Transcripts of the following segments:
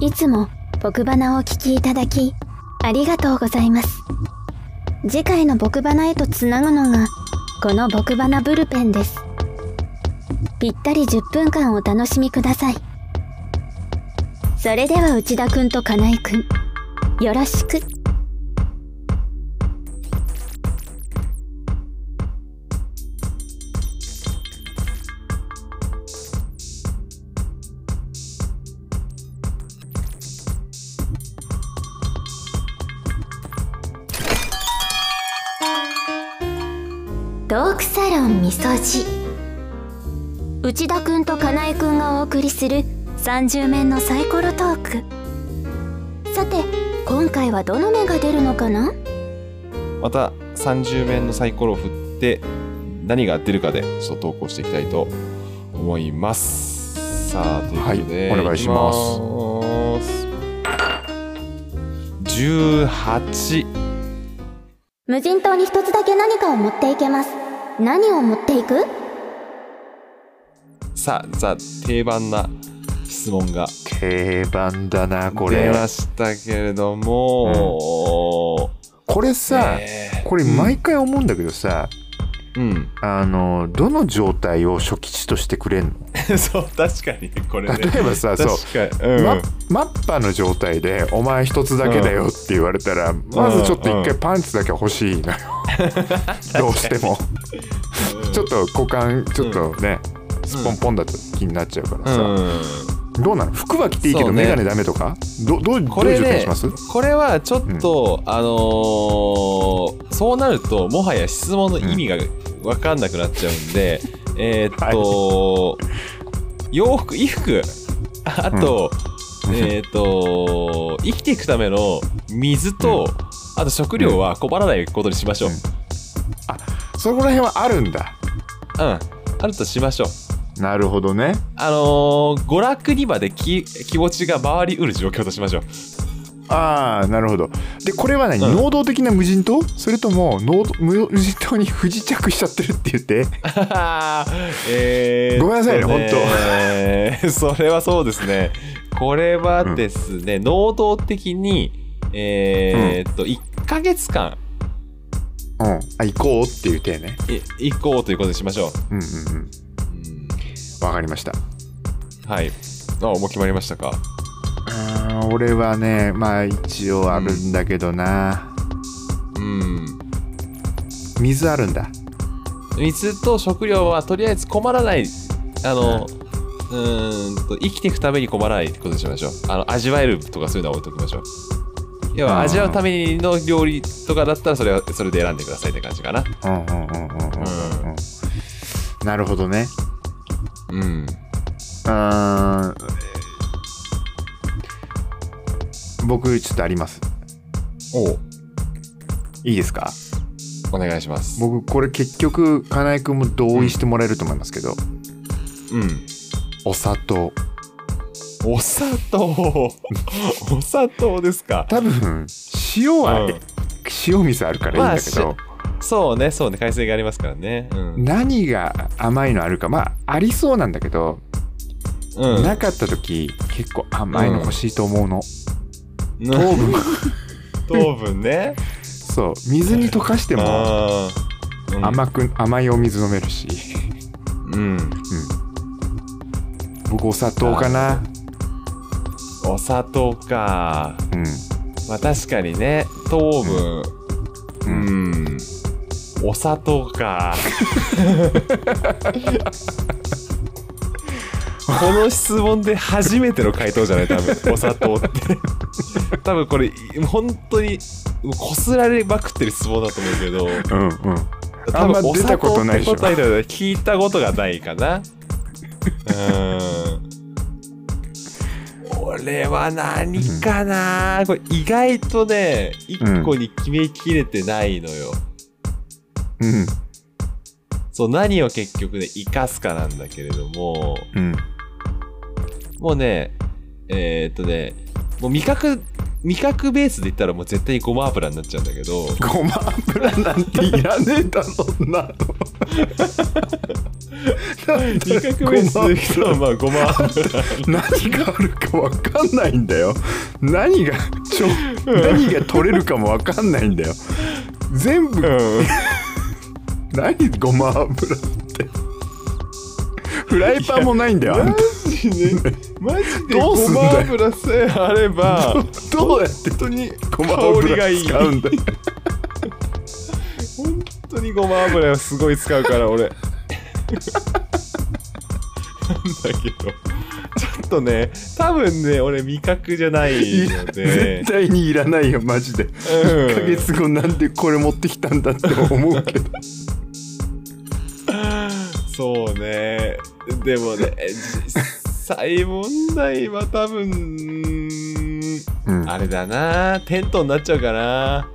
いつも僕花をお聴きいただき、ありがとうございます。次回の僕花へとつなぐのが、この僕花ブルペンです。ぴったり10分間お楽しみください。それでは内田くんと金井くん、よろしく。トークサロンみそじ内田くんと金井くんがお送りする30面のサイコロトーク。さて今回はどの目が出るのかな？また30面のサイコロを振って何が出るかでちょっと投稿していきたいと思います。さあということで、はいお願いします。す。18無人島に一つだけ何かを持っていけます何を持っていく？さあザ定番な質問が。定番だなこれ。出ましたけれども、これさ、ねこれ毎回思うんだけどさ、うん。あのどの状態を初期値としてくれんの？そう確かにこれね。例えばさそう。ママッパの状態で「お前一つだけだよ」って言われたら、まずちょっと一回パンツだけ欲しいのよ、どうしても。ちょっと股間ちょっとね、スポンポンだと気になっちゃうからさ、うん。どうなの？服は着ていいけど眼鏡ダメとか？どどうどういうこれね状態にします？これはちょっと、あのーそうなるともはや質問の意味が分かんなくなっちゃうんで、えーっと、洋服衣服あと、えーっと生きていくための水と、あと食料は困らないことにしましょう、うん。そこら辺はあるんだ。うん、あるとしましょう。なるほどね。あのー娯楽にまでき気持ちが回りうる状況としましょう。ああなるほど。でこれは何、うん。能動的な無人島？それとも能動無無人島に不時着しちゃってるって言って？えーごめんなさいね本当。それはそうですね。これはですね、能動的にえーっと、1ヶ月間。うん。あ行こうっていう体ね。い行こうということにしましょう。んうんうん。う、うん。わかりました。はい。あもう決まりましたか？あー俺はねまあ一応あるんだけどな、うん。水あるんだ。水と食料はとりあえず困らない。あの、うーんと生きていくために困らないことにしましょう。あの味わえるとかそういうのは置いときましょう要は味わうための料理とかだったらそれはそれで選んでくださいって感じかな。うんうんうんうんうんうんうん。なるほどね。うん。あー僕ちょっとあります。おいいですか？お願いします。僕これ結局金井君も同意してもらえると思いますけど、うん。お砂糖お砂糖。お砂糖ですか？多分塩は、うん。塩水あるからいいんだけど、そうねそうね海水がありますからね。うん、何が甘いのあるかまあありそうなんだけど、うん、なかった時結構甘いの欲しいと思うの、糖糖分。糖分ね。そう水に溶かしても甘く甘いお水飲めるし。うん。僕お砂糖かなお砂糖か。うん。まあ確かにね糖分。ううん。ん、お砂糖か。この質問で初めての回答じゃない？多分お砂糖って。多分これ本当にこすられまくってる質問だと思うけど。うんうん。多あんたこ糖とないでし聞いたことがないかな。う ん俺は何かな、これ意外とね一個に決めきれてないのよ、うん。そう何を結局ね生かすかなんだけれども。うん。もうねえーっとねもう味覚味覚ベースで言ったらもう絶対にごま油になっちゃうんだけど。ごま油なんていらねえだろんなの味覚ベースでいくとまあごま油。何があるか分かんないんだよ。何がちょ何が取れるかも分かんないんだよ。全部。うん。何ごま油って。フライパンもないんだよあんた。マジで マジでどうすごまんだよ。油さえあれば どうやって本当にごま香りが油いい使うんだよ。本当にごま油をすごい使うから俺。なんだけど。ちょっとね多分ね俺味覚じゃないので。絶対にいらないよマジで。うん。1ヶ月後なんでこれ持ってきたんだって思うけど。そうね。でもね実際問題は多分うん。あれだな。テントになっちゃうかな。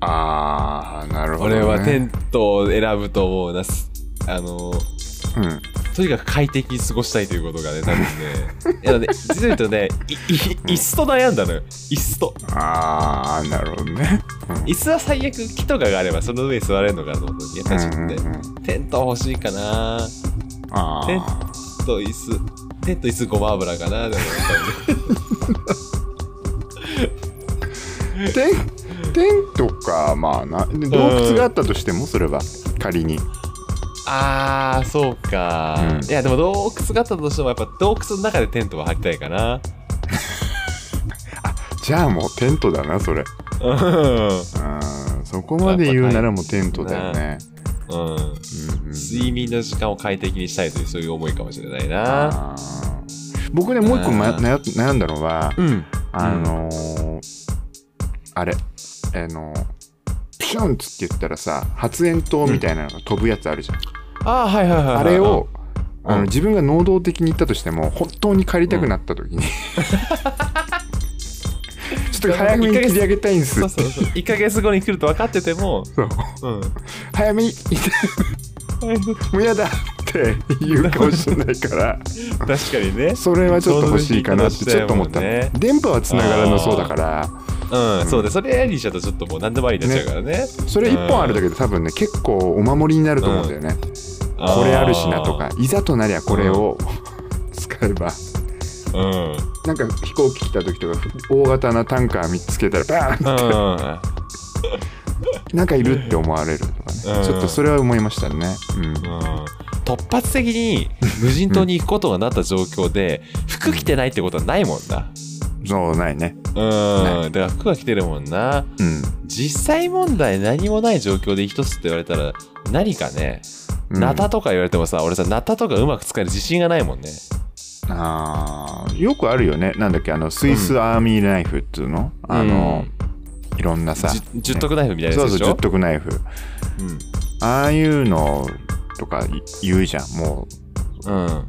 ああなるほど、ね、俺はテントを選ぶと思うなす。あのうん。とにかく快適に過ごしたいということがね多分ね。いやね実を言うとねいい椅子と悩んだのよ。椅子と。ああなるほどね、うん。椅子は最悪木とかがあればその上に座れるのかと思うやっぱりちょっとね、うんうんうん。テント欲しいかな。あテンート椅子。テント椅子ごま油かなでもテンテントかまあなで洞窟があったとしてもそれは仮に。あーそうか、うん。いやでも洞窟があったとしてもやっぱ洞窟の中でテントは張りたいかな。じゃあもうテントだなそれ。うん。うんそこまで言うならもうテントだよね、うんうん。うん睡眠の時間を快適にしたいというそういう思いかもしれないな。あー。僕ねもう一個、悩悩んだのはうん。あのーあれあのピシュンっつって言ったらさ発煙筒みたいなのが飛ぶやつあるじゃん、あーはいはいはいはい。あれを、あのうん自分が能動的に言ったとしても本当に借りたくなった時に、ちょっと早めに切り上げたいんですそうそうそう。1ヶ月後に来ると分かってても。そう。うん。早めにもうやだって言うかもしれないから。確かにね。それはちょっと欲しいかなってちょっと思った、電波はつながらなそうだから。うん、そうだそれやりしちゃうとちょっともう何でもありになっちゃうからね。それ1本あるだけで多分ね結構お守りになると思うんだよね、これあるしなとかいざとなりゃこれを使えば。うん。なんか飛行機来た時とか大型なタンカー見つけたらバーンうん。なんかいるって思われるちょっとそれは思いましたね。うん。うん突発的に無人島に行くことがなった状況で服着てないってことはないもんなそうないね。うんだから服は着てるもんなうん。実際問題何もない状況で一つって言われたら何かねうんナタとか言われてもさ俺さナタとかうまく使える自信がないもんねあーよくあるよね。なんだっけ、あの、スイスアーミーナイフっていうの、あの、いろんなさ。じ十徳ナイフみたいなそうそう、やつでしょ？十徳ナイフ。ああいうのとか言うじゃん。もうんうんう、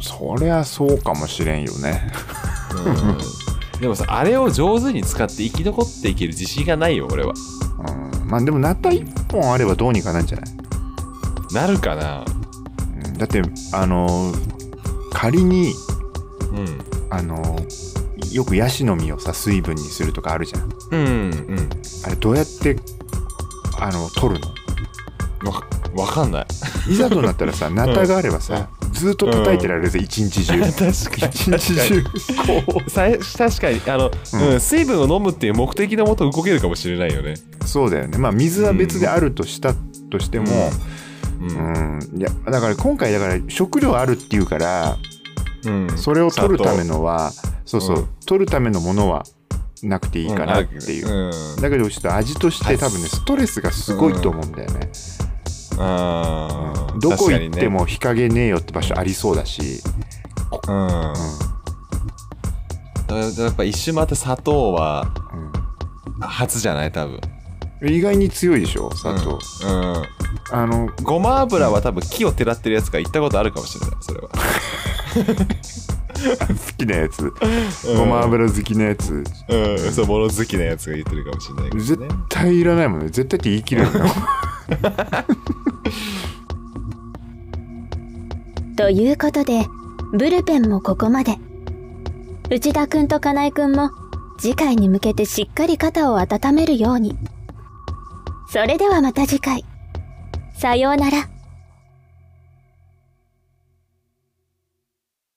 そりゃそうかもしれんよね。うんでもさあれを上手に使って生き残っていける自信がないよ俺はうん。まあでも、ナタ一本あればどうにかなんじゃない？なるかなうんだって、あの、仮に、うんあの、よくヤシの実をさ、水分にするとかあるじゃん。うんうん。あれどうやってあの取るの？わわかんない。いざとなったらさナタがあればさ、ずっと叩いてられるぜ 一日中。確かに。一日中。こさ確かにあの、うん。うん水分を飲むっていう目的のもと動けるかもしれないよね。うそうだよね。まあ水は別であるとしたとしてもううん。ん、いやだから今回だから食料あるっていうからうん。それを取るためのはそうそう、うん。取るためのものはなくていいかなっていう、うん。だけどちょっと味として多分ねストレスがすごいと思うんだよね、あー。どこ行っても日陰ねえよって場所ありそうだし、にね。うん。だやっぱ一周回って砂糖はうん。初じゃない？多分。うん意外に強いでしょ砂糖、うん、うん。あのごま油は多分木をてらってるやつが行ったことあるかもしれないそれは 好きなやつごま油好きなやつうんそう物好きなやつが言ってるかもしれないけど絶ね対いらないもんね絶対って言い切れるの ということで、ブルペンもここまで。内田くんと金井くんも次回に向けてしっかり肩を温めるように。それではまた次回。さようなら。